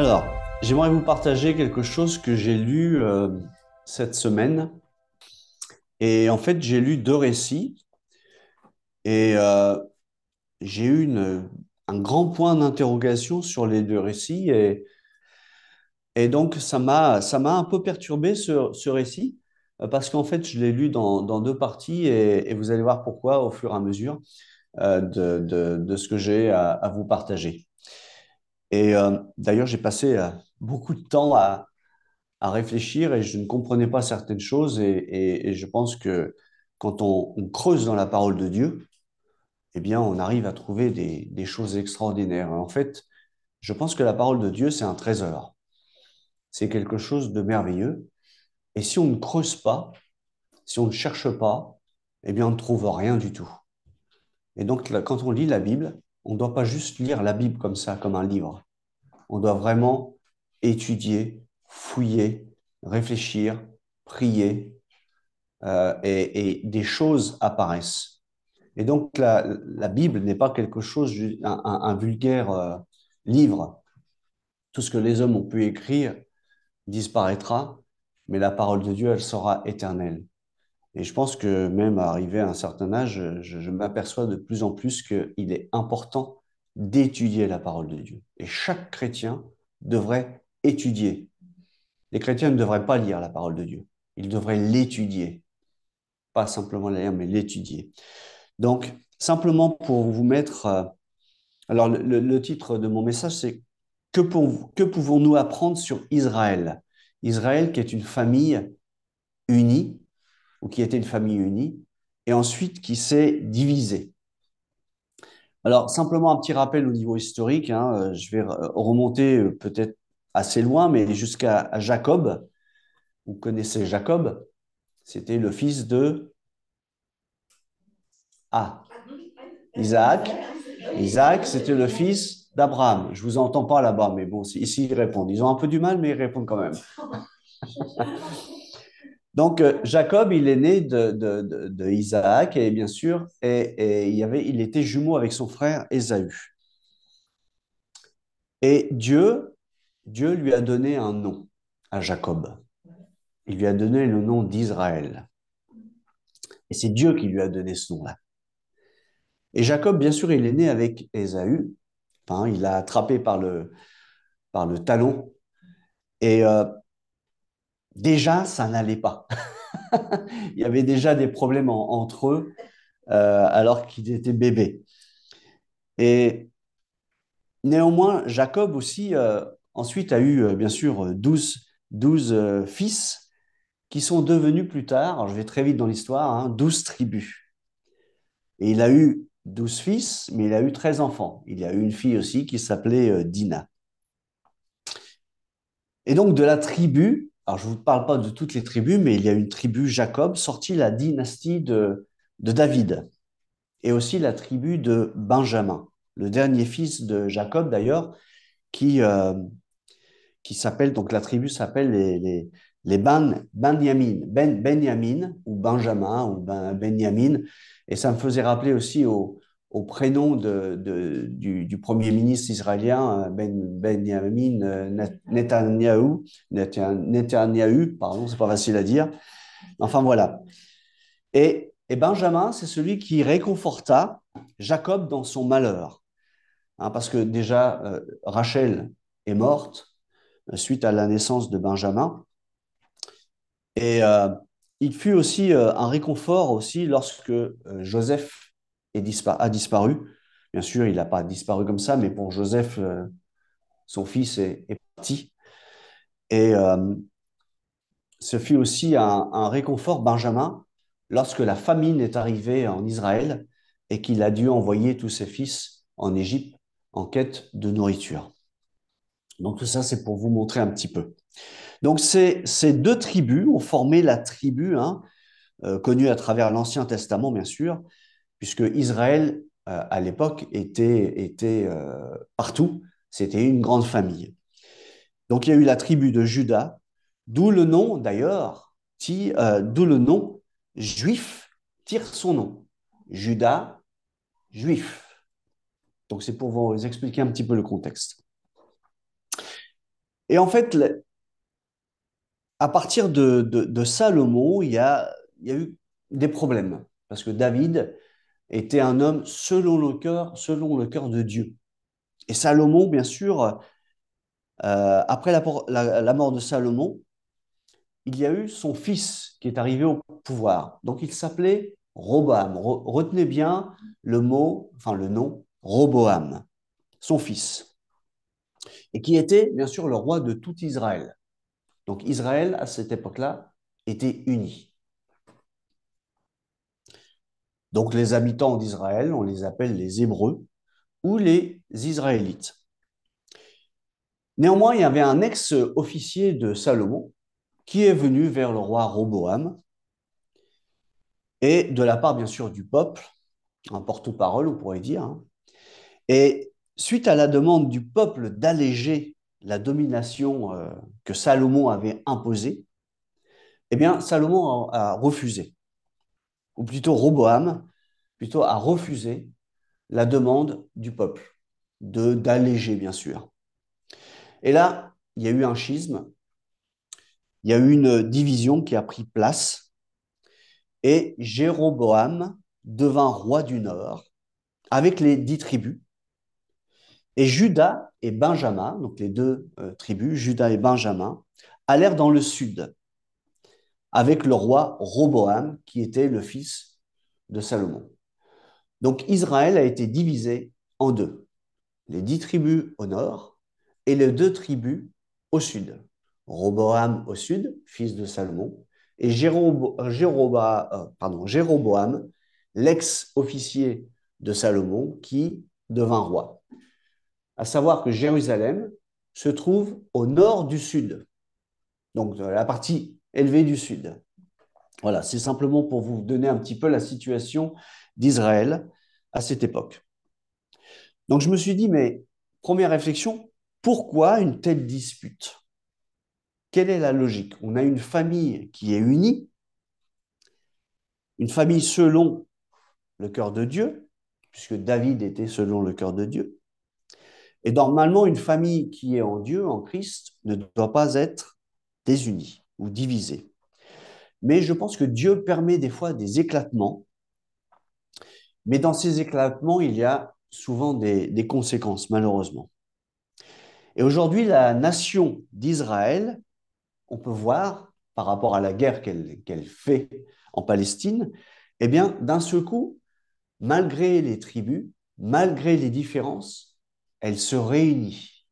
Alors, j'aimerais vous partager quelque chose que j'ai lu euh, cette semaine. Et en fait, j'ai lu deux récits. Et euh, j'ai eu un grand point d'interrogation sur les deux récits. Et, donc, ça m'a, un peu perturbé ce, récit. Parce qu'en fait, je l'ai lu dans, deux parties. Et, vous allez voir pourquoi au fur et à mesure euh, de, ce que j'ai à vous partager. Et euh, d'ailleurs, j'ai passé euh, beaucoup de temps à, à réfléchir et je ne comprenais pas certaines choses. Et, et- je pense que quand on, creuse dans la parole de Dieu, eh bien, on arrive à trouver des, des choses extraordinaires. En fait, je pense que la parole de Dieu, c'est un trésor. C'est quelque chose de merveilleux. Et si on ne creuse pas, si on ne cherche pas, eh bien, on ne trouve rien du tout. Et donc, quand on lit la Bible, on ne doit pas juste lire la Bible comme ça, comme un livre. On doit vraiment étudier, fouiller, réfléchir, prier, euh, et, des choses apparaissent. Et donc la, Bible n'est pas quelque chose, un vulgaire euh, livre. Tout ce que les hommes ont pu écrire disparaîtra, mais la parole de Dieu, elle sera éternelle. Et je pense que même arrivé à un certain âge, je, m'aperçois de plus en plus qu'il est important d'étudier la parole de Dieu. Et chaque chrétien devrait étudier. Les chrétiens ne devraient pas lire la parole de Dieu. Ils devraient l'étudier. Pas simplement la lire, mais l'étudier. Donc, simplement pour vous mettre... euh, alors, le, titre de mon message, c'est que pouvons-nous apprendre sur Israël? Israël qui est une famille unie, ou qui était une famille unie, et ensuite qui s'est divisée. Alors, simplement un petit rappel au niveau historique, hein, euh, je vais re- remonter euh, peut-être assez loin, mais jusqu'à Jacob. Vous connaissez Jacob, c'était le fils de Ah, Isaac. Isaac, c'était le fils d'Abraham. Je vous entends pas là-bas, mais bon, ici ils répondent. Ils ont un peu du mal, mais ils répondent quand même. Donc, euh, Jacob, il est né de, Isaac, et bien sûr, il, était jumeau avec son frère Ésaü. Et Dieu, lui a donné un nom à Jacob. Il lui a donné le nom d'Israël. Et c'est Dieu qui lui a donné ce nom-là. Et Jacob, bien sûr, il est né avec Ésaü. Il l'a attrapé par le, par le talon. Et euh, déjà, ça n'allait pas. Il y avait déjà des problèmes en- entre eux euh, alors qu'ils étaient bébés. Et néanmoins, Jacob aussi, euh, ensuite, a eu, euh, bien sûr, 12, 12 euh, fils qui sont devenus plus tard, je vais très vite dans l'histoire, hein, 12 tribus. Et il a eu 12 fils, mais il a eu 13 enfants. Il y a eu une fille aussi qui s'appelait Dina. Et donc de la tribu, je ne vous parle pas de toutes les tribus, mais il y a une tribu Jacob, sortie la dynastie de, de David, et aussi la tribu de Benjamin, le dernier fils de Jacob d'ailleurs, qui, euh, s'appelle, donc la tribu s'appelle les, les, les ben, ben, ou Benjamin, ou ben, et ça me faisait rappeler aussi au, au prénom de, de- du, du premier ministre israélien, euh, ben, Benjamin euh, Net- Netanyahu, Netan- Netanyahu, pardon, c'est pas facile à dire. Enfin voilà. Et, et Benjamin, c'est celui qui réconforta Jacob dans son malheur. Hein, parce que déjà, euh, Rachel est morte euh, suite à la naissance de Benjamin. Et euh, il fut aussi un réconfort aussi lorsque Joseph a disparu. Bien sûr, il n'a pas disparu comme ça, mais pour Joseph, euh, son fils est, parti. Et euh, ce fut aussi un, réconfort, Benjamin, lorsque la famine est arrivée en Israël et qu'il a dû envoyer tous ses fils en Égypte en quête de nourriture. Donc tout ça, c'est pour vous montrer un petit peu. Donc ces, ces deux tribus ont formé la tribu, hein, euh, connue à travers l'Ancien Testament, bien sûr, puisque Israël, euh, à l'époque, était, était euh, partout. C'était une grande famille. Donc il y a eu la tribu de Juda, d'où le nom, d'ailleurs, euh, d'où le nom juif tire son nom. Juda, juif. Donc c'est pour vous expliquer un petit peu le contexte. Et en fait, à partir de, Salomon, il y a, il y a eu des problèmes, parce que David était un homme selon le cœur, selon le cœur de Dieu. Et Salomon, bien sûr, euh, après la, mort de Salomon, il y a eu son fils qui est arrivé au pouvoir. Donc il s'appelait Roboam. retenez bien le mot, enfin le nom, Roboam, son fils. Et qui était bien sûr le roi de tout Israël. Donc Israël, à cette époque-là, était uni. Donc les habitants d'Israël, on les appelle les Hébreux ou les Israélites. Néanmoins, il y avait un ex-officier de Salomon qui est venu vers le roi Roboam et de la part bien sûr du peuple, un porte-parole on pourrait dire. Hein. Et suite à la demande du peuple d'alléger la domination euh, que Salomon avait imposée, eh bien Salomon a refusé ou plutôt Roboam, plutôt a refusé la demande du peuple de d'alléger, bien sûr. Et là, il y a eu un schisme, il y a eu une division qui a pris place, et Jéroboam devint roi du Nord avec les dix tribus, et Judas et Benjamin, donc les deux euh, tribus, Judas et Benjamin, allèrent dans le sud avec le roi Roboam, qui était le fils de Salomon. Donc Israël a été divisé en deux, les dix tribus au nord et les deux tribus au sud. Roboam au sud, fils de Salomon, et euh, Jéroboam, l'ex-officier de Salomon, qui devint roi. À savoir que Jérusalem se trouve au nord du sud, donc la partie élevée du sud. Voilà, c'est simplement pour vous donner un petit peu la situation d'Israël à cette époque. Donc je me suis dit, mais première réflexion, pourquoi une telle dispute? Quelle est la logique? On a une famille qui est unie, une famille selon le cœur de Dieu, puisque David était selon le cœur de Dieu. Et normalement, une famille qui est en Dieu, en Christ, ne doit pas être désunie ou divisée. Mais je pense que Dieu permet des fois des éclatements. Mais dans ces éclatements, il y a souvent des, conséquences, malheureusement. Et aujourd'hui, la nation d'Israël, on peut voir, par rapport à la guerre qu'elle fait en Palestine, eh bien, d'un seul coup, malgré les tribus, malgré les différences, elle se réunit.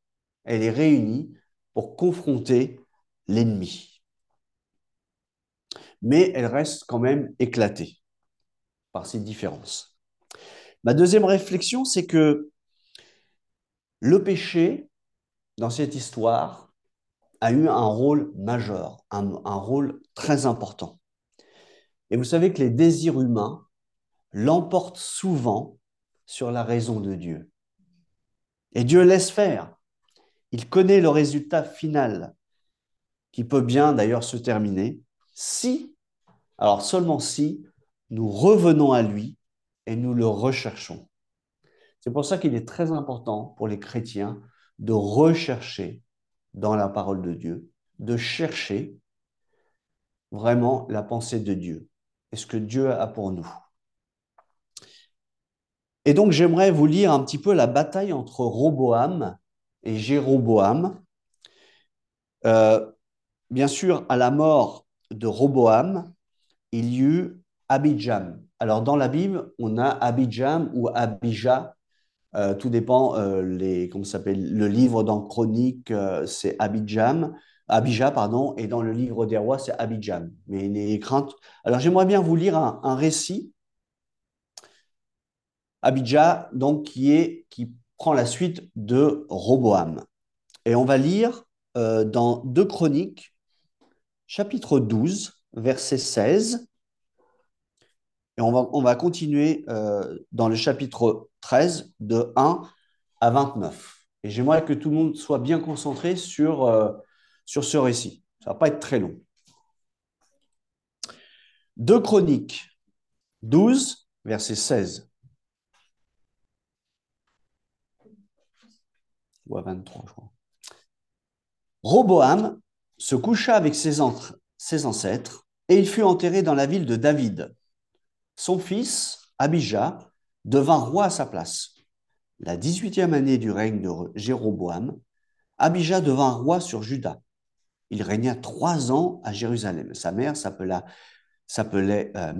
Elle est réunie pour confronter l'ennemi mais elle reste quand même éclatée par ces différences. Ma deuxième réflexion, c'est que le péché, dans cette histoire, a eu un rôle majeur, un, rôle très important. Et vous savez que les désirs humains l'emportent souvent sur la raison de Dieu. Et Dieu laisse faire. Il connaît le résultat final, qui peut bien d'ailleurs se terminer, si, alors seulement si, nous revenons à lui et nous le recherchons. C'est pour ça qu'il est très important pour les chrétiens de rechercher dans la parole de Dieu, de chercher vraiment la pensée de Dieu et ce que Dieu a pour nous. Et donc j'aimerais vous lire un petit peu la bataille entre Roboam et Jéroboam. Euh, bien sûr, à la mort de Roboam, il y eut Abijam. Alors dans la Bible, on a Abijam ou Abijah. Euh, tout dépend, euh, les, comment s'appelle, le livre dans Chronique, euh, c'est Abijam, Abijah, pardon, et dans le livre des rois, c'est Abijam. Mais les craintes. Alors j'aimerais bien vous lire un, récit. Abijah, donc, qui, est, qui prend la suite de Roboam. Et on va lire dans deux chroniques, chapitre 12, verset 16. Et on va, on va continuer euh, dans le chapitre 13, de 1 à 29. Et j'aimerais que tout le monde soit bien concentré sur, euh, sur ce récit. Ça ne va pas être très long. Deux Chroniques 12, verset 16. Ou à 23, je crois. Roboam se coucha avec ses, ancêtres et il fut enterré dans la ville de David. Son fils, Abijah, devint roi à sa place. La 18e année du règne de Jéroboam, Abijah devint roi sur Juda. Il régna trois ans à Jérusalem. Sa mère s'appelait euh,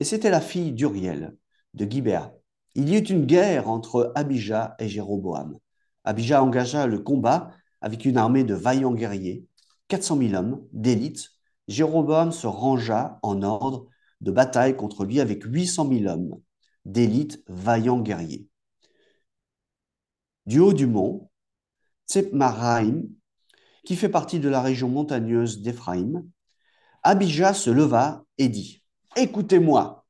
et c'était la fille d'Uriel de Gibéa. Il y eut une guerre entre Abijah et Jéroboam. Abijah engagea le combat avec une armée de vaillants guerriers, 400 000 hommes d'élite. Jéroboam se rangea en ordre de bataille contre lui avec 800 000 hommes d'élite vaillants guerriers. Du haut du mont, Tsepmaraim, qui fait partie de la région montagneuse d'Éphraïm, Abijah se leva et dit Écoutez-moi,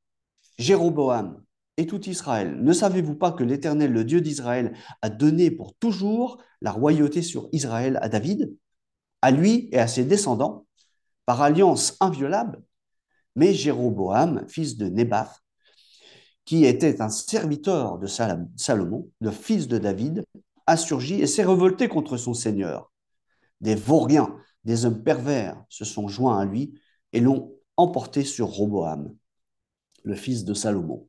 Jéroboam et tout Israël, ne savez-vous pas que l'Éternel, le Dieu d'Israël, a donné pour toujours la royauté sur Israël à David, à lui et à ses descendants, par alliance inviolable Mais Jéroboam, fils de Nebath, qui était un serviteur de Salomon, le fils de David, a surgi et s'est révolté contre son Seigneur. Des vauriens, des hommes pervers se sont joints à lui et l'ont emporté sur Roboam, le fils de Salomon.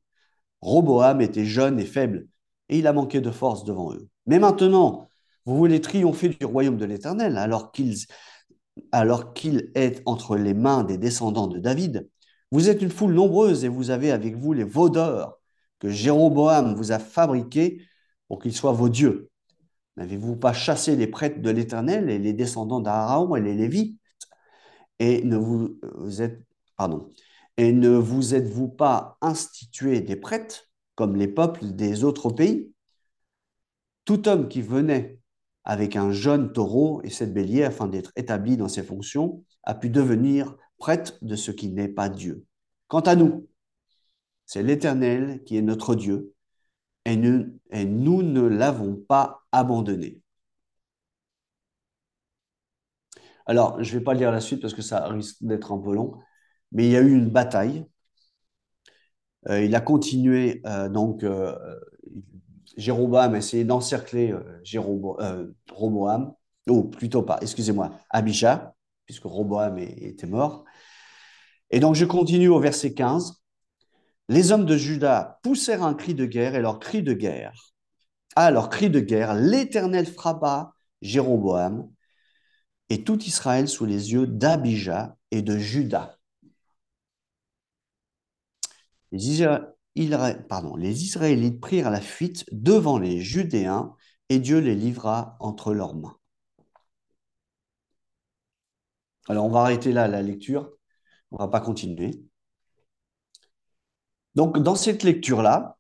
Roboam était jeune et faible, et il a manqué de force devant eux. Mais maintenant, vous voulez triompher du royaume de l'Éternel, alors qu'il est entre les mains des descendants de David. Vous êtes une foule nombreuse et vous avez avec vous les vaudeurs que Jéroboam vous a fabriqués pour qu'ils soient vos dieux. N'avez-vous pas chassé les prêtres de l'Éternel et les descendants d'Aaron et les Lévites? Et ne vous êtes pardon et ne vous êtes-vous pas institué des prêtres comme les peuples des autres pays? Tout homme qui venait avec un jeune taureau et cette bélier afin d'être établi dans ses fonctions a pu devenir prêtre de ce qui n'est pas Dieu. Quant à nous, c'est l'Éternel qui est notre Dieu et nous, et nous ne l'avons pas abandonné. Alors, je ne vais pas lire la suite parce que ça risque d'être un peu long mais il y a eu une bataille. Euh, il a continué, euh, donc, euh, Jéroboam a essayé d'encercler Roboam, ou plutôt pas, excusez-moi, Abijah, puisque Roboam était mort. Et donc, je continue au verset 15. Les hommes de Juda poussèrent un cri de guerre et leur cri de guerre. À leur cri de guerre, l'Éternel frappa Jéroboam et tout Israël sous les yeux d'Abijah et de Juda. Israélites prirent la fuite devant les Judéens et Dieu les livra entre leurs mains. Alors on va arrêter là la lecture, on ne va pas continuer. Donc dans cette lecture-là,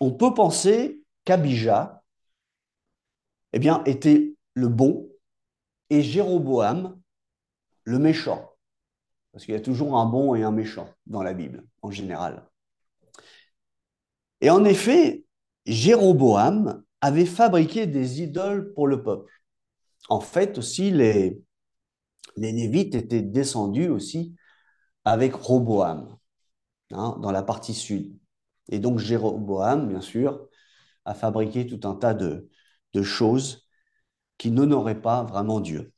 on peut penser qu'Abijah eh était le bon et Jéroboam le méchant. Parce qu'il y a toujours un bon et un méchant dans la Bible, en général. Et en effet, Jéroboam avait fabriqué des idoles pour le peuple. En fait, aussi, les, les Lévites étaient descendus aussi avec Roboam, hein, dans la partie sud. Et donc Jéroboam, bien sûr, a fabriqué tout un tas de, de choses qui n'honoraient pas vraiment Dieu.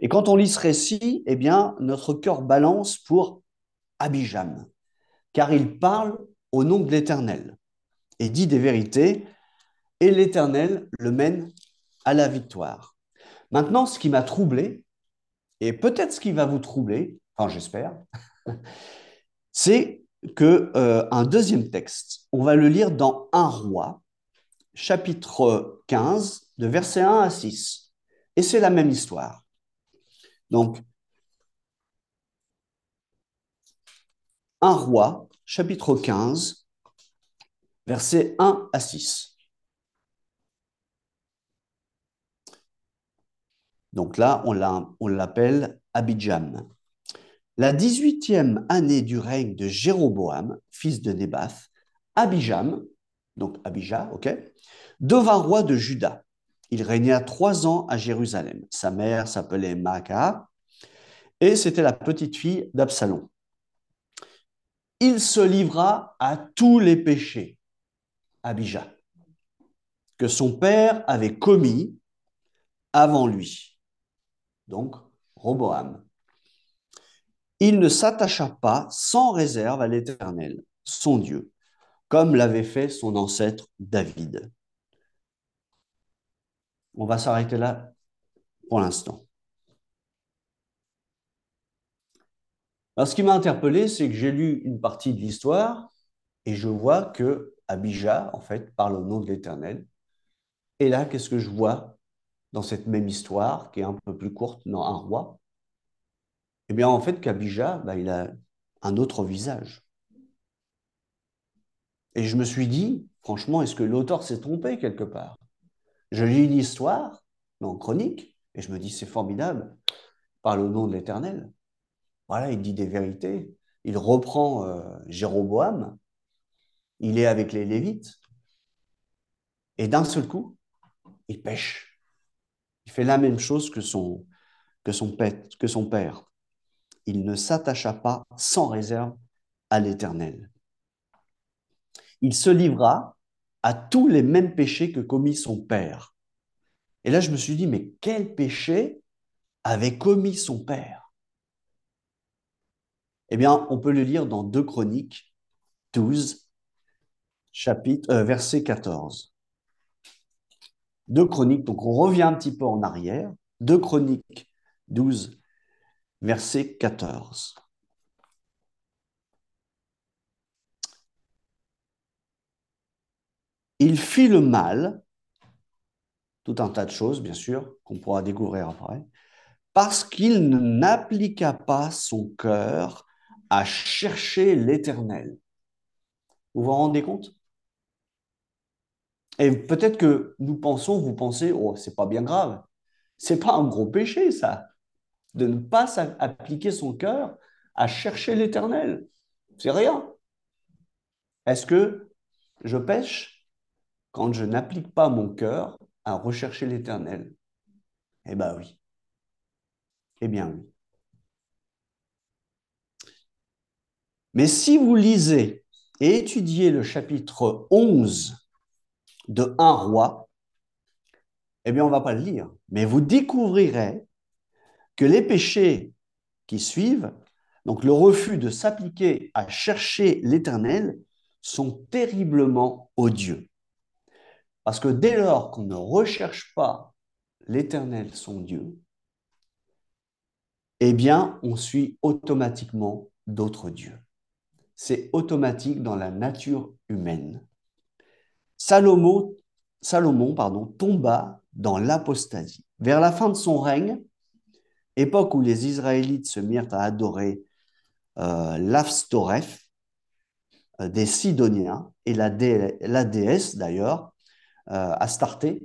Et quand on lit ce récit, eh bien, notre cœur balance pour Abijam, car il parle au nom de l'Éternel et dit des vérités, et l'Éternel le mène à la victoire. Maintenant, ce qui m'a troublé, et peut-être ce qui va vous troubler, enfin j'espère, c'est que euh, un deuxième texte, on va le lire dans Un roi, chapitre 15, de verset 1 à 6. Et c'est la même histoire. Donc, Un roi, chapitre 15, versets 1 à 6. Donc là, on l'appelle Abidjam. La 18e année du règne de Jéroboam, fils de Nebath, Abijam, donc Abijah, ok, devint roi de Juda. Il régna trois ans à Jérusalem. Sa mère s'appelait Maaka et c'était la petite fille d'Absalom il se livra à tous les péchés, Abijah, que son père avait commis avant lui. donc Roboam. Il ne s'attacha pas sans réserve à l'Éternel, son Dieu, comme l'avait fait son ancêtre David. On va s'arrêter là pour l'instant. Alors, ce qui m'a interpellé, c'est que j'ai lu une partie de l'histoire et je vois que Abijah, en fait, parle au nom de l'Éternel. Et là, qu'est-ce que je vois dans cette même histoire, qui est un peu plus courte, dans un roi? Eh bien, en fait, qu'Abijah, bah, il a un autre visage. Et je me suis dit, franchement, est-ce que l'auteur s'est trompé quelque part? Je lis l'histoire dans Chronique, et je me dis, c'est formidable, parle au nom de l'Éternel. Voilà, il dit des vérités. Il reprend euh, Jéroboam, il est avec les Lévites, et d'un seul coup, il pêche. Il fait la même chose que son, que son, que son père. Il ne s'attacha pas sans réserve à l'Éternel. Il se livra à tous les mêmes péchés que commis son père. Et là, je me suis dit, mais quel péché avait commis son père? Eh bien, on peut le lire dans 2 Chroniques 12, chapitre, euh, verset 14. Deux Chroniques, donc on revient un petit peu en arrière. Deux Chroniques 12, verset 14. Il fit le mal, tout un tas de choses, bien sûr, qu'on pourra découvrir après, parce qu'il n'appliqua pas son cœur à chercher l'Éternel. Vous vous rendez compte? Et peut-être que nous pensons, vous pensez, oh, c'est pas bien grave. C'est pas un gros péché, ça, de ne pas appliquer son cœur à chercher l'éternel. C'est rien. Est-ce que je pêche quand je n'applique pas mon cœur à rechercher l'éternel? Eh bien oui. Eh bien oui. Mais si vous lisez et étudiez le chapitre 11 de un roi, eh bien, on ne va pas le lire. Mais vous découvrirez que les péchés qui suivent, donc le refus de s'appliquer à chercher l'Éternel, sont terriblement odieux. Parce que dès lors qu'on ne recherche pas l'Éternel, son Dieu, eh bien, on suit automatiquement d'autres dieux. C'est automatique dans la nature humaine. Salomon, pardon, tomba dans l'apostasie. Vers la fin de son règne, époque où les Israélites se mirent à adorer euh, l'Afstoref euh, des Sidoniens et la, déesse d'ailleurs, euh, Astarté,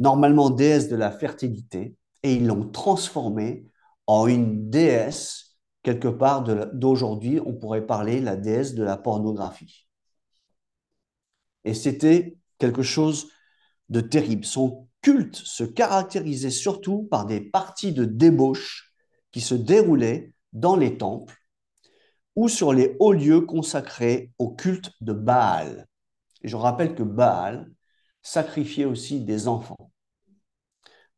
normalement déesse de la fertilité, et ils l'ont transformée en une déesse, quelque part d'aujourd'hui, on pourrait parler la déesse de la pornographie. Et c'était quelque chose de terrible. Son culte se caractérisait surtout par des parties de débauche qui se déroulaient dans les temples ou sur les hauts lieux consacrés au culte de Baal. Et je rappelle que Baal sacrifiait aussi des enfants.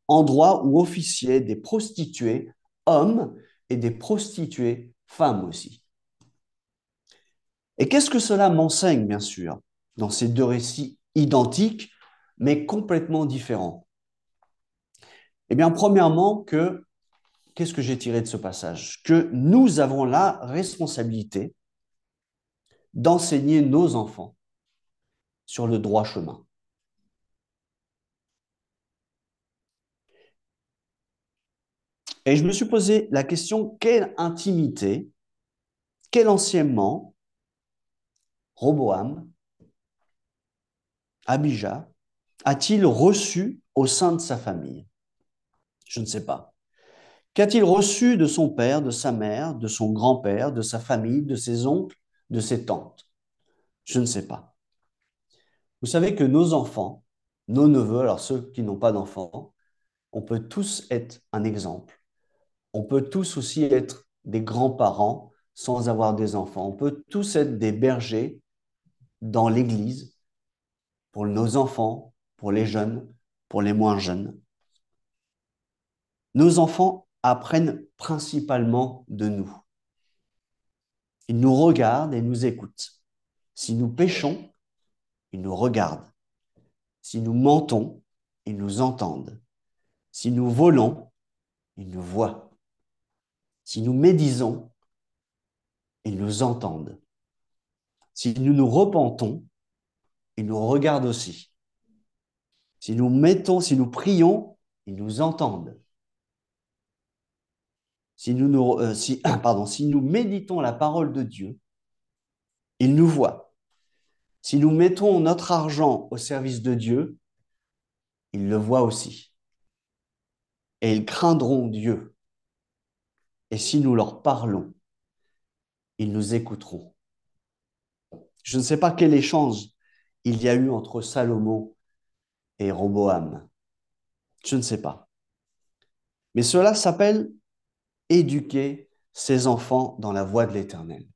Endroit où officiaient des prostituées hommes et des prostituées femmes aussi. Et qu'est-ce que cela m'enseigne, bien sûr dans ces deux récits identiques, mais complètement différents? Eh bien, premièrement, que qu'est-ce que j'ai tiré de ce passage? Que nous avons la responsabilité d'enseigner nos enfants sur le droit chemin. Et je me suis posé la question, quelle intimité, quel enseignement Roboam Abijah a-t-il reçu au sein de sa famille? Je ne sais pas. Qu'a-t-il reçu de son père, de sa mère, de son grand-père, de sa famille, de ses oncles, de ses tantes? Je ne sais pas. Vous savez que nos enfants, nos neveux, alors ceux qui n'ont pas d'enfants, on peut tous être un exemple. On peut tous aussi être des grands-parents sans avoir des enfants. On peut tous être des bergers dans l'Église pour nos enfants, pour les jeunes, pour les moins jeunes. nos enfants apprennent principalement de nous. Ils nous regardent et nous écoutent. Si nous péchons, ils nous regardent. Si nous mentons, ils nous entendent. Si nous volons, ils nous voient. Si nous médisons, ils nous entendent. Si nous nous repentons, ils nous regardent aussi. Si nous mettons, si nous prions, ils nous entendent. Si nous, euh, si nous méditons la parole de Dieu, ils nous voient. Si nous mettons notre argent au service de Dieu, ils le voient aussi. Et ils craindront Dieu. Et si nous leur parlons, ils nous écouteront. Je ne sais pas quel échange il y a eu entre Salomon et Roboam. Je ne sais pas. Mais cela s'appelle éduquer ses enfants dans la voie de l'Éternel.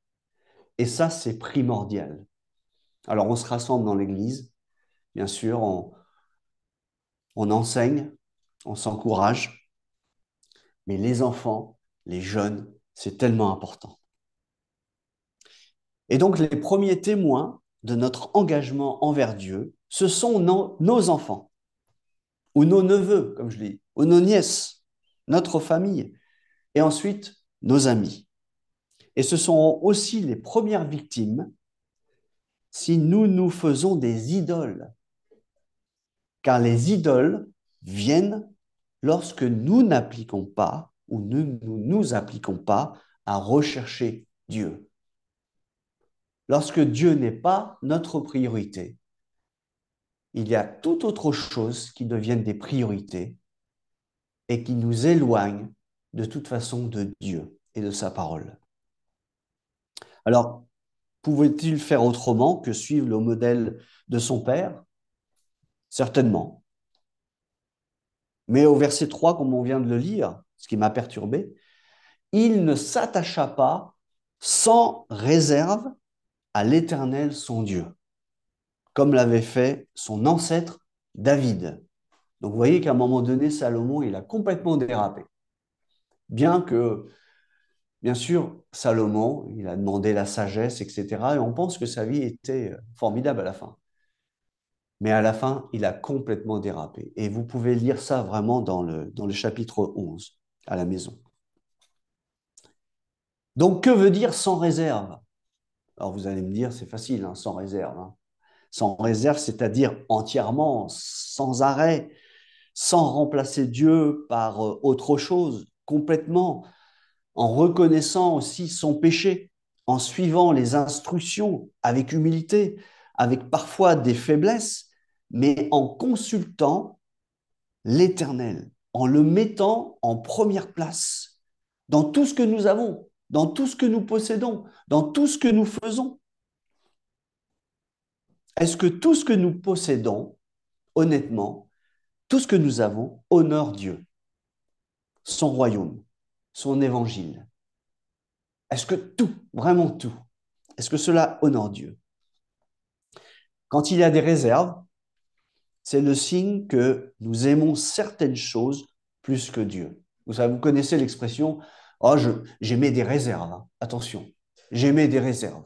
Et ça, c'est primordial. Alors, on se rassemble dans l'Église, bien sûr, on, on enseigne, on s'encourage, mais les enfants, les jeunes, c'est tellement important. Et donc, les premiers témoins de notre engagement envers Dieu, ce sont nos, enfants, ou nos neveux, comme je dis, ou nos nièces, notre famille, et ensuite nos amis. Et ce sont aussi les premières victimes si nous nous faisons des idoles. Car les idoles viennent lorsque nous n'appliquons pas ou nous ne nous appliquons pas à rechercher Dieu lorsque Dieu n'est pas notre priorité, il y a tout autre chose qui deviennent des priorités et qui nous éloignent de toute façon de Dieu et de sa parole. Alors, pouvait-il faire autrement que suivre le modèle de son père? Certainement. Mais au verset 3, comme on vient de le lire, ce qui m'a perturbé, il ne s'attacha pas sans réserve à l'Éternel son Dieu, comme l'avait fait son ancêtre David. Donc vous voyez qu'à un moment donné, Salomon, il a complètement dérapé. Bien que, bien sûr, Salomon, il a demandé la sagesse, etc. Et on pense que sa vie était formidable à la fin. Mais à la fin, il a complètement dérapé. Et vous pouvez lire ça vraiment dans le, dans le chapitre 11 à la maison. Donc, que veut dire sans réserve? Alors vous allez me dire, c'est facile, hein, sans réserve. Hein. Sans réserve, c'est-à-dire entièrement, sans arrêt, sans remplacer Dieu par euh, autre chose, complètement, en reconnaissant aussi son péché, en suivant les instructions avec humilité, avec parfois des faiblesses, mais en consultant l'Éternel, en le mettant en première place dans tout ce que nous avons, dans tout ce que nous possédons, dans tout ce que nous faisons. Est-ce que tout ce que nous possédons, honnêtement, tout ce que nous avons, honore Dieu, son royaume, son évangile? Est-ce que tout, vraiment tout, est-ce que cela honore Dieu? Quand il y a des réserves, c'est le signe que nous aimons certaines choses plus que Dieu. Vous, savez, vous connaissez l'expression Oh, j'aimais des réserves. Hein. Attention, j'aimais des réserves.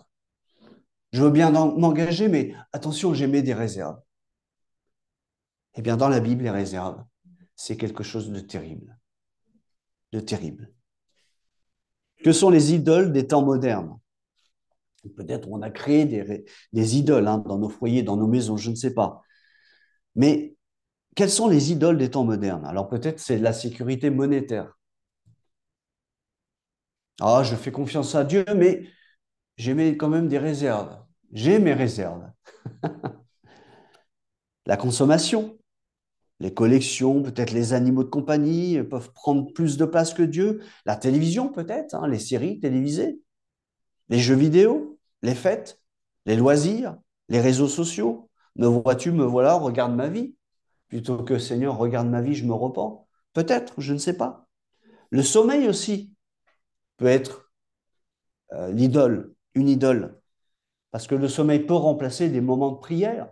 Je veux bien m'engager, mais attention, j'aimais des réserves. Eh bien, dans la Bible, les réserves, c'est quelque chose de terrible. De terrible. Que sont les idoles des temps modernes? Peut-être on a créé des, idoles hein, dans nos foyers, dans nos maisons, je ne sais pas. Mais quelles sont les idoles des temps modernes? Alors peut-être c'est la sécurité monétaire. Ah, je fais confiance à Dieu, mais j'ai quand même des réserves. J'ai mes réserves. La consommation, les collections, peut-être les animaux de compagnie peuvent prendre plus de place que Dieu. La télévision, peut-être, hein, les séries télévisées, les jeux vidéo, les fêtes, les loisirs, les réseaux sociaux. Me vois-tu, me voilà, regarde ma vie. Plutôt que Seigneur, regarde ma vie, je me repens. Peut-être, je ne sais pas. Le sommeil aussi peut être euh, l'idole, une idole, parce que le sommeil peut remplacer des moments de prière.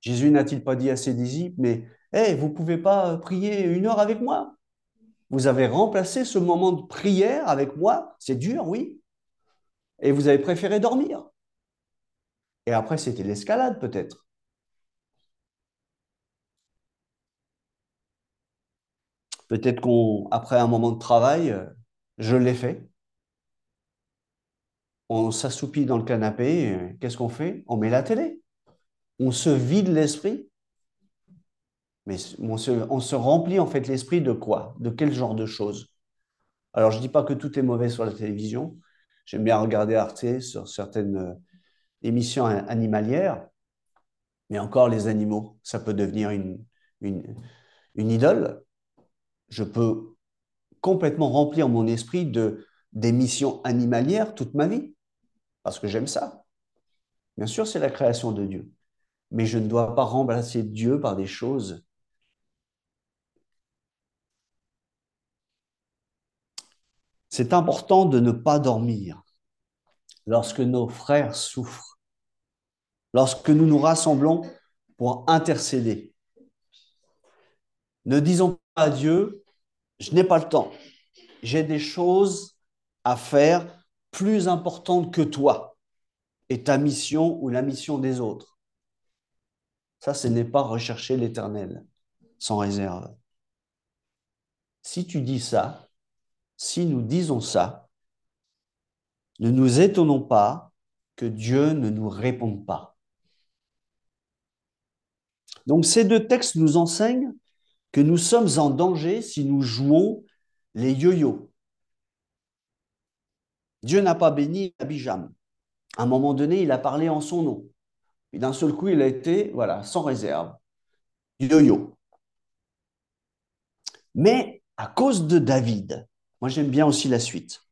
Jésus n'a-t-il pas dit à ses disciples, mais Hé, vous ne pouvez pas prier une heure avec moi Vous avez remplacé ce moment de prière avec moi C'est dur, oui. Et vous avez préféré dormir. Et après, c'était l'escalade peut-être. Peut-être qu'après un moment de travail, je l'ai fait. On s'assoupit dans le canapé. Qu'est-ce qu'on fait? On met la télé. On se vide l'esprit. Mais on se, remplit en fait l'esprit de quoi? De quel genre de choses? Alors, je ne dis pas que tout est mauvais sur la télévision. J'aime bien regarder Arte sur certaines euh, émissions animalières. Mais encore, les animaux, ça peut devenir une, une, idole je peux complètement remplir mon esprit de d'émissions animalières toute ma vie, parce que j'aime ça. Bien sûr, c'est la création de Dieu, mais je ne dois pas remplacer Dieu par des choses. C'est important de ne pas dormir lorsque nos frères souffrent, lorsque nous nous rassemblons pour intercéder. Ne disons pas à Dieu, je n'ai pas le temps. J'ai des choses à faire plus importantes que toi et ta mission ou la mission des autres. Ça, ce n'est pas rechercher l'éternel sans réserve. Si tu dis ça, si nous disons ça, ne nous étonnons pas que Dieu ne nous réponde pas. Donc ces deux textes nous enseignent que nous sommes en danger si nous jouons les yo-yo. Dieu n'a pas béni Abijam. À un moment donné, il a parlé en son nom. Et d'un seul coup, il a été, voilà, sans réserve. Yo-yo. Mais à cause de David, moi j'aime bien aussi la suite,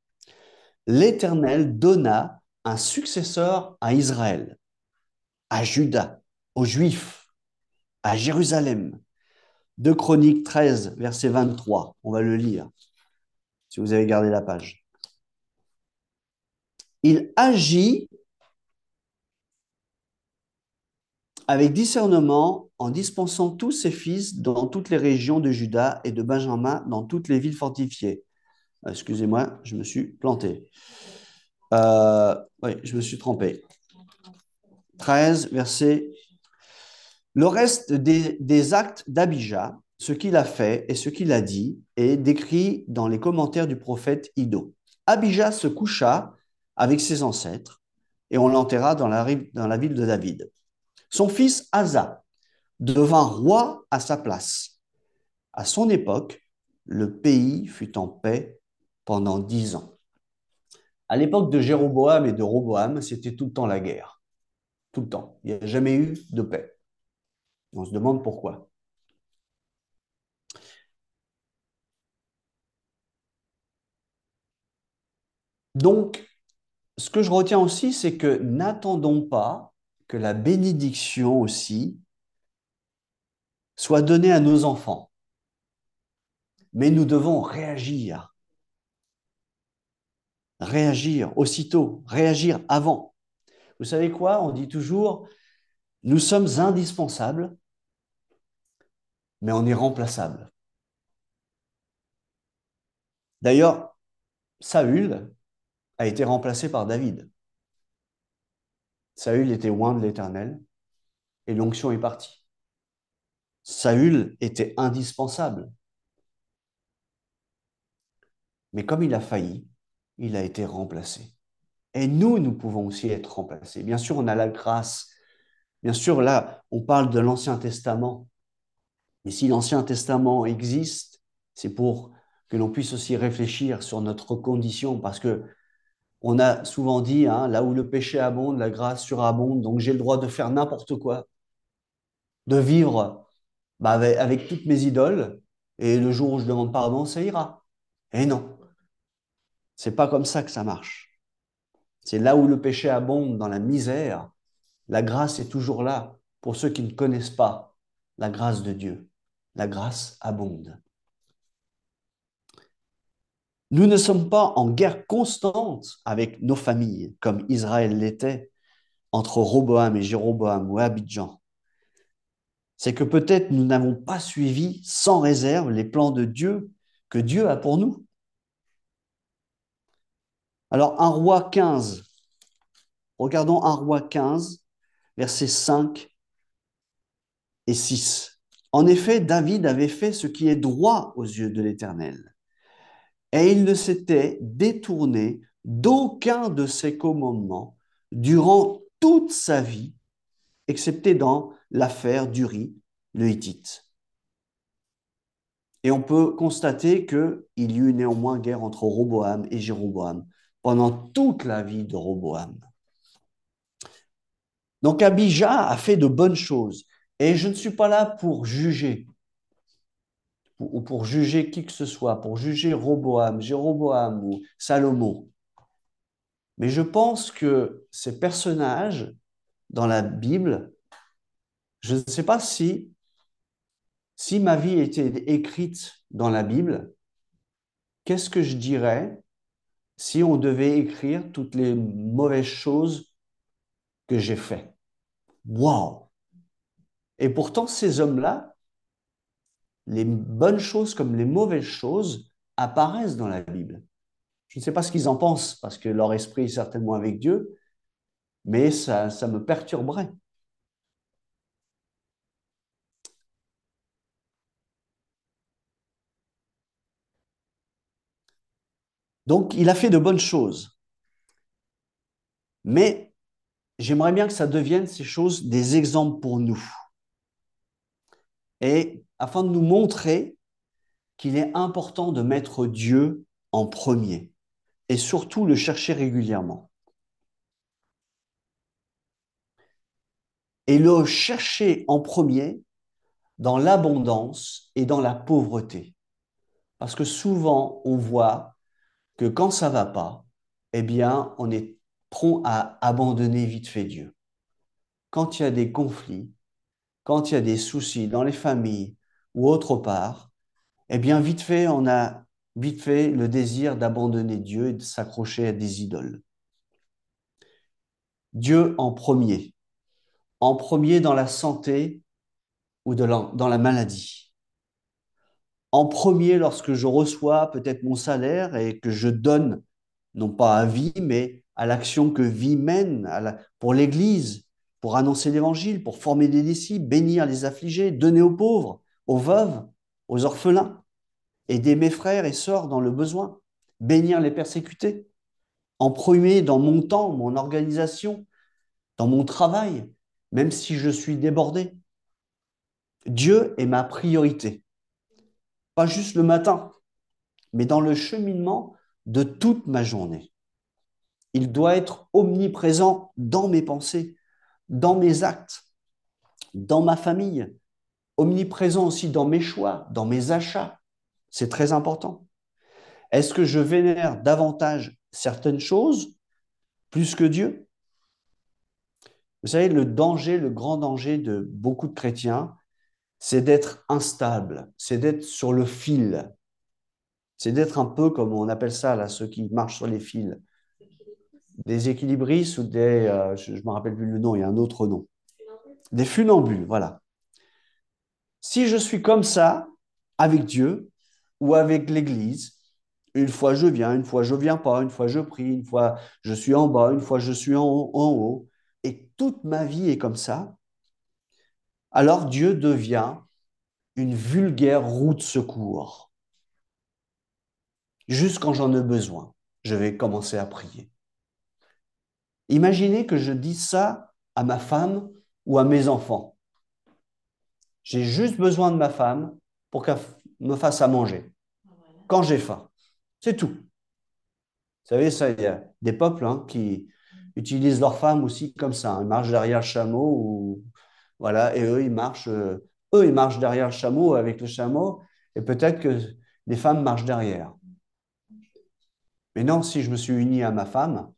l'Éternel donna un successeur à Israël, à Juda, aux Juifs, Jérusalem, 2 Chroniques 13, verset 23. On va le lire, si vous avez gardé la page. Il agit avec discernement en dispensant tous ses fils dans toutes les régions de Juda et de Benjamin, dans toutes les villes fortifiées. Euh, excusez-moi, je me suis planté. Euh, oui, je me suis trompé. 13, verset le reste des, actes d'Abijah, ce qu'il a fait et ce qu'il a dit, est décrit dans les commentaires du prophète Ido. Abijah se coucha avec ses ancêtres et on l'enterra dans la, dans la ville de David. Son fils Asa devint roi à sa place. À son époque, le pays fut en paix pendant dix ans. À l'époque de Jéroboam et de Roboam, c'était tout le temps la guerre. Tout le temps. Il n'y a jamais eu de paix. On se demande pourquoi. Donc, ce que je retiens aussi, c'est que n'attendons pas que la bénédiction aussi soit donnée à nos enfants. Mais nous devons réagir. Réagir aussitôt, réagir avant. Vous savez quoi? On dit toujours, nous sommes indispensables mais on est remplaçable. D'ailleurs, Saül a été remplacé par David. Saül était loin de l'Éternel et l'onction est partie. Saül était indispensable. Mais comme il a failli, il a été remplacé. Et nous, nous pouvons aussi être remplacés. Bien sûr, on a la grâce. Bien sûr, là, on parle de l'Ancien Testament. Mais si l'Ancien Testament existe, c'est pour que l'on puisse aussi réfléchir sur notre condition, parce que on a souvent dit, hein, là où le péché abonde, la grâce surabonde, donc j'ai le droit de faire n'importe quoi, de vivre bah, avec, toutes mes idoles, et le jour où je demande pardon, ça ira. Et non, c'est pas comme ça que ça marche. C'est là où le péché abonde, dans la misère, la grâce est toujours là pour ceux qui ne connaissent pas la grâce de Dieu la grâce abonde. Nous ne sommes pas en guerre constante avec nos familles, comme Israël l'était entre Roboam et Jéroboam ou Abidjan. c'est que peut-être nous n'avons pas suivi sans réserve les plans de Dieu que Dieu a pour nous. Alors, un roi 15, regardons un roi 15, versets 5 et 6. En effet, David avait fait ce qui est droit aux yeux de l'Éternel, et il ne s'était détourné d'aucun de ses commandements durant toute sa vie, excepté dans l'affaire d'Uri, le Hittite. Et on peut constater qu'il y eut néanmoins guerre entre Roboam et Jéroboam pendant toute la vie de Roboam. Donc Abijah a fait de bonnes choses. Et je ne suis pas là pour juger, ou pour juger qui que ce soit, pour juger Roboam, Jéroboam ou Salomon. Mais je pense que ces personnages dans la Bible, je ne sais pas si, si ma vie était écrite dans la Bible, qu'est-ce que je dirais si on devait écrire toutes les mauvaises choses que j'ai faites? Waouh Et pourtant, ces hommes-là, les bonnes choses comme les mauvaises choses apparaissent dans la Bible. Je ne sais pas ce qu'ils en pensent, parce que leur esprit est certainement avec Dieu, mais ça, me perturberait. Donc, il a fait de bonnes choses. Mais j'aimerais bien que ça devienne ces choses des exemples pour nous. Et afin de nous montrer qu'il est important de mettre Dieu en premier et surtout le chercher régulièrement. Et le chercher en premier dans l'abondance et dans la pauvreté. Parce que souvent, on voit que quand ça va pas, eh bien, on est prompt à abandonner vite fait Dieu. Quand il y a des conflits, quand il y a des soucis dans les familles ou autre part, eh bien, vite fait, on a vite fait le désir d'abandonner Dieu et de s'accrocher à des idoles. Dieu en premier, en premier dans la santé ou dans la maladie. En premier lorsque je reçois peut-être mon salaire et que je donne, non pas à vie, mais à l'action que vie mène pour l'Église, pour annoncer l'Évangile, pour former des disciples, bénir les affligés, donner aux pauvres, aux veuves, aux orphelins aider mes frères et sœurs dans le besoin, bénir les persécutés, en premier dans mon temps, mon organisation, dans mon travail, même si je suis débordé. Dieu est ma priorité. Pas juste le matin, mais dans le cheminement de toute ma journée. Il doit être omniprésent dans mes pensées, dans mes actes, dans ma famille, omniprésent aussi dans mes choix, dans mes achats, c'est très important. Est-ce que je vénère davantage certaines choses plus que Dieu? Vous savez, le danger, le grand danger de beaucoup de chrétiens, c'est d'être instable, c'est d'être sur le fil. C'est d'être un peu comme on appelle ça, là, ceux qui marchent sur les fils. Des équilibristes ou des. Euh, je ne me rappelle plus le nom, il y a un autre nom. Des funambules, voilà. Si je suis comme ça avec Dieu, ou avec l'Église. Une fois je viens, une fois je viens pas, une fois je prie, une fois je suis en bas, une fois je suis en, en haut. Et toute ma vie est comme ça. Alors Dieu devient une vulgaire roue de secours. Juste quand j'en ai besoin, je vais commencer à prier. Imaginez que je dise ça à ma femme ou à mes enfants. J'ai juste besoin de ma femme pour qu'elle me fasse à manger quand j'ai faim. C'est tout. Vous savez, ça, il y a des peuples hein, qui utilisent leurs femmes aussi comme ça. Hein. Ils marchent derrière le chameau ou voilà, et eux ils marchent, euh, eux ils marchent derrière le chameau avec le chameau, et peut-être que les femmes marchent derrière. Mais non, si je me suis uni à ma femme,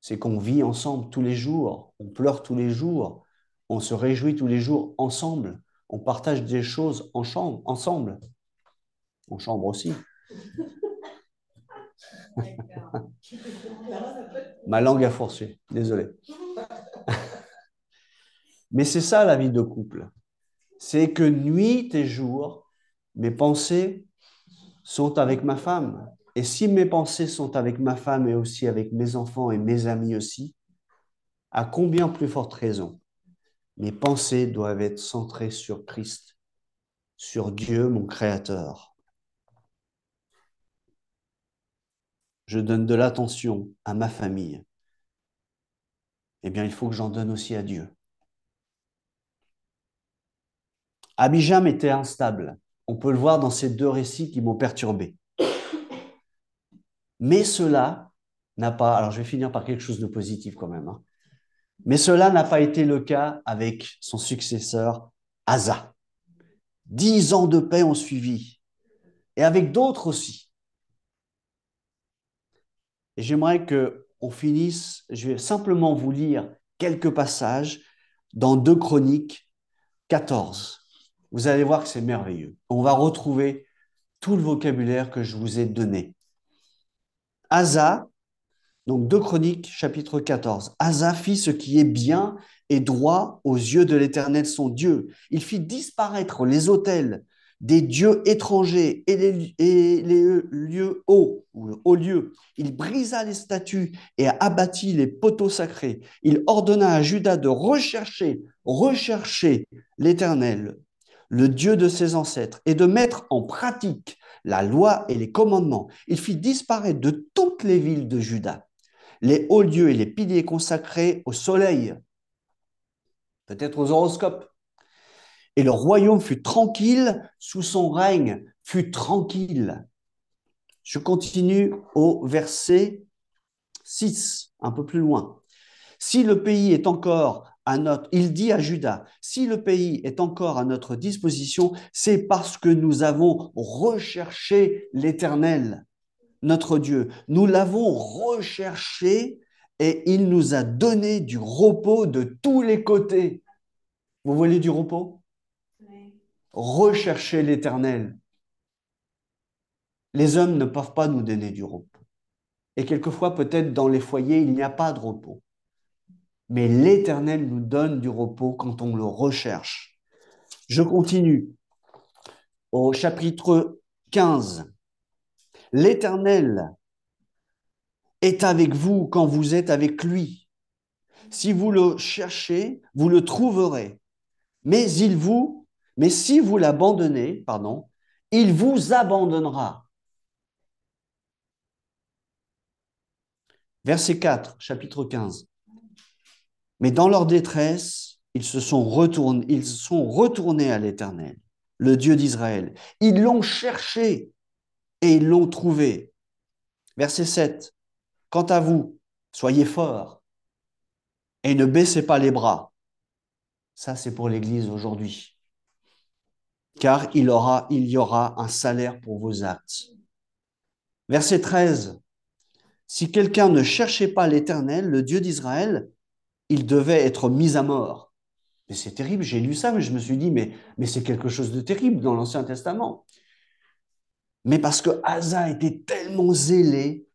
c'est qu'on vit ensemble tous les jours, on pleure tous les jours, on se réjouit tous les jours ensemble, on partage des choses en chambre, ensemble, en chambre aussi. Ma langue a forcé, désolé. Mais c'est ça la vie de couple. c'est que nuit et jour, mes pensées sont avec ma femme. Et si mes pensées sont avec ma femme et aussi avec mes enfants et mes amis aussi, à combien plus forte raison mes pensées doivent être centrées sur Christ, sur Dieu, mon Créateur? Je donne de l'attention à ma famille. Eh bien, il faut que j'en donne aussi à Dieu. Abijam était instable. On peut le voir dans ces deux récits qui m'ont perturbé. Mais cela n'a pas, alors je vais finir par quelque chose de positif quand même, hein. mais cela n'a pas été le cas avec son successeur, Asa. Dix ans de paix ont suivi, et avec d'autres aussi. Et j'aimerais que on finisse, je vais simplement vous lire quelques passages dans deux Chroniques 14. Vous allez voir que c'est merveilleux. On va retrouver tout le vocabulaire que je vous ai donné. Asa, donc 2 Chroniques, chapitre 14. Asa fit ce qui est bien et droit aux yeux de l'Éternel son Dieu. Il fit disparaître les autels des dieux étrangers et les, lieux hauts, ou hauts lieux. Il brisa les statues et abattit les poteaux sacrés. Il ordonna à Judas de rechercher, rechercher l'Éternel, le Dieu de ses ancêtres, et de mettre en pratique la loi et les commandements. Il fit disparaître de toutes les villes de Juda les hauts lieux et les piliers consacrés au soleil, peut-être aux horoscopes. Et le royaume fut tranquille sous son règne, fut tranquille. Je continue au verset 6, un peu plus loin. Si le pays est encore il dit à Judas, si le pays est encore à notre disposition, c'est parce que nous avons recherché l'Éternel, notre Dieu. Nous l'avons recherché et il nous a donné du repos de tous les côtés. Vous voulez du repos? Rechercher l'Éternel. Les hommes ne peuvent pas nous donner du repos. Et quelquefois, peut-être dans les foyers, il n'y a pas de repos mais l'Éternel nous donne du repos quand on le recherche. Je continue au chapitre 15. L'Éternel est avec vous quand vous êtes avec lui. Si vous le cherchez, vous le trouverez. Mais il vous, mais si vous l'abandonnez, pardon, il vous abandonnera. Verset 4, chapitre 15. Mais dans leur détresse, ils se sont retournés, à l'Éternel, le Dieu d'Israël. Ils l'ont cherché et ils l'ont trouvé. Verset 7. Quant à vous, soyez forts et ne baissez pas les bras. Ça, c'est pour l'Église aujourd'hui. Car il, aura, il y aura un salaire pour vos actes. Verset 13. Si quelqu'un ne cherchait pas l'Éternel, le Dieu d'Israël, il devait être mis à mort. Mais c'est terrible, j'ai lu ça, mais je me suis dit, mais, c'est quelque chose de terrible dans l'Ancien Testament. Mais parce que Asa était tellement zélé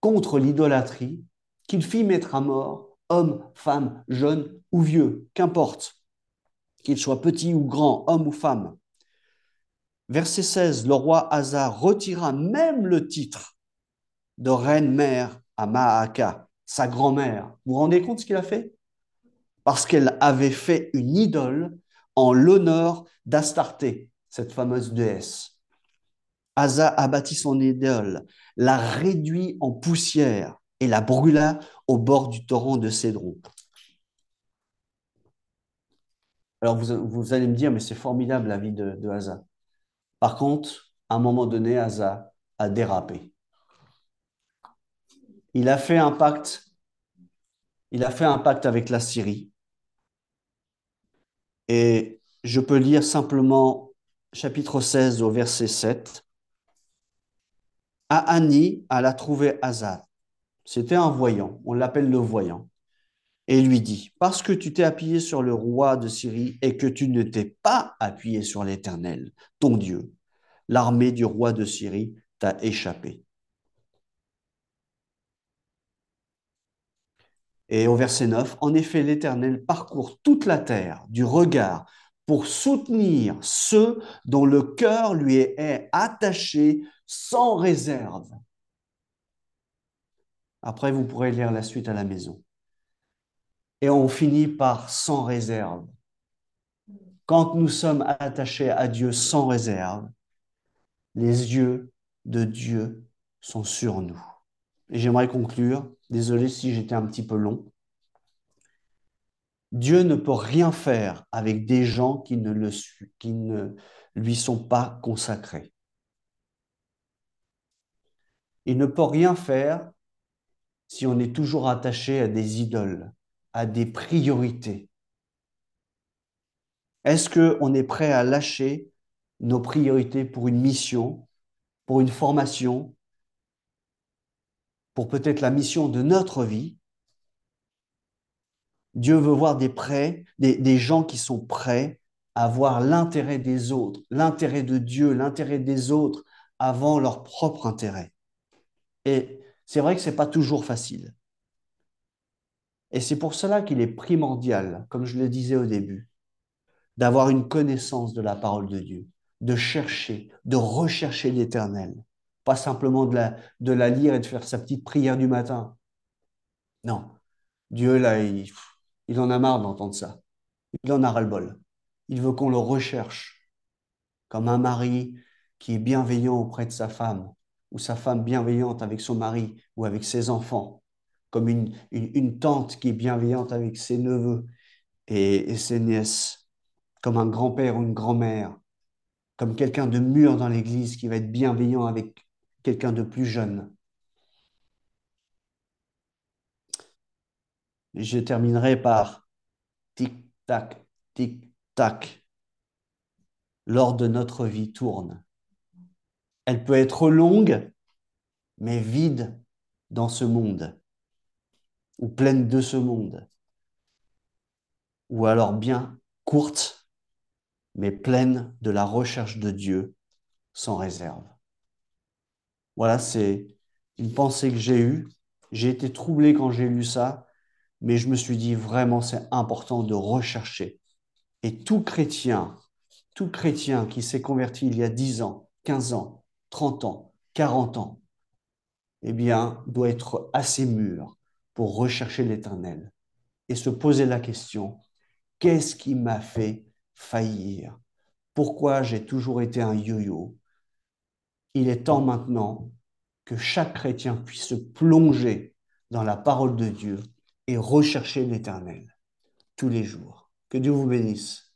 contre l'idolâtrie qu'il fit mettre à mort homme, femme, jeune ou vieux, qu'importe, qu'il soit petit ou grand, homme ou femme. Verset 16, le roi Asa retira même le titre de reine-mère à Maaka sa grand-mère. Vous vous rendez compte ce qu'il a fait? Parce qu'elle avait fait une idole en l'honneur d'Astarté, cette fameuse déesse. Asa abattit son idole, la réduit en poussière et la brûla au bord du torrent de Cédron. Alors vous, allez me dire, mais c'est formidable la vie de, de. Par contre, à un moment donné, Asa a dérapé il a fait un pacte. A avec la Syrie. Et je peux lire simplement chapitre 16 au verset 7. Ahani alla trouver Asa. C'était un voyant, on l'appelle le voyant. Et lui dit, parce que tu t'es appuyé sur le roi de Syrie et que tu ne t'es pas appuyé sur l'Éternel, ton Dieu, l'armée du roi de Syrie t'a échappé. Et au verset 9, en effet, l'Éternel parcourt toute la terre du regard pour soutenir ceux dont le cœur lui est attaché sans réserve. Après, vous pourrez lire la suite à la maison. Et on finit par sans réserve. Quand nous sommes attachés à Dieu sans réserve, les yeux de Dieu sont sur nous. J'aimerais conclure, désolé si j'étais un petit peu long. Dieu ne peut rien faire avec des gens qui ne, qui ne lui sont pas consacrés. Il ne peut rien faire si on est toujours attaché à des idoles, à des priorités. Est-ce qu'on est prêt à lâcher nos priorités pour une mission, pour une formation, pour peut-être la mission de notre vie Dieu veut voir des prêts, des, des gens qui sont prêts à voir l'intérêt des autres, l'intérêt de Dieu, l'intérêt des autres avant leur propre intérêt. Et c'est vrai que ce n'est pas toujours facile. Et c'est pour cela qu'il est primordial, comme je le disais au début, d'avoir une connaissance de la parole de Dieu, de chercher, de rechercher l'éternel, pas simplement de la, de la lire et de faire sa petite prière du matin. Non, Dieu, là, il, il en a marre d'entendre ça. Il en a ras-le-bol. Il veut qu'on le recherche, comme un mari qui est bienveillant auprès de sa femme, ou sa femme bienveillante avec son mari ou avec ses enfants, comme une, une, tante qui est bienveillante avec ses neveux et, ses nièces, comme un grand-père ou une grand-mère, comme quelqu'un de mûr dans l'Église qui va être bienveillant avec quelqu'un de plus jeune. je terminerai par tic-tac, tic-tac. Lors de notre vie tourne. Elle peut être longue, mais vide dans ce monde, ou pleine de ce monde, ou alors bien courte, mais pleine de la recherche de Dieu sans réserve. Voilà, c'est une pensée que j'ai eue. J'ai été troublé quand j'ai lu ça, mais je me suis dit vraiment c'est important de rechercher. Et tout chrétien, tout chrétien qui s'est converti il y a 10 ans, 15 ans, 30 ans, 40 ans, eh bien, doit être assez mûr pour rechercher l'éternel et se poser la question, qu'est-ce qui m'a fait faillir? Pourquoi j'ai toujours été un yo-yo? Il est temps maintenant que chaque chrétien puisse se plonger dans la parole de Dieu et rechercher l'éternel tous les jours. Que Dieu vous bénisse.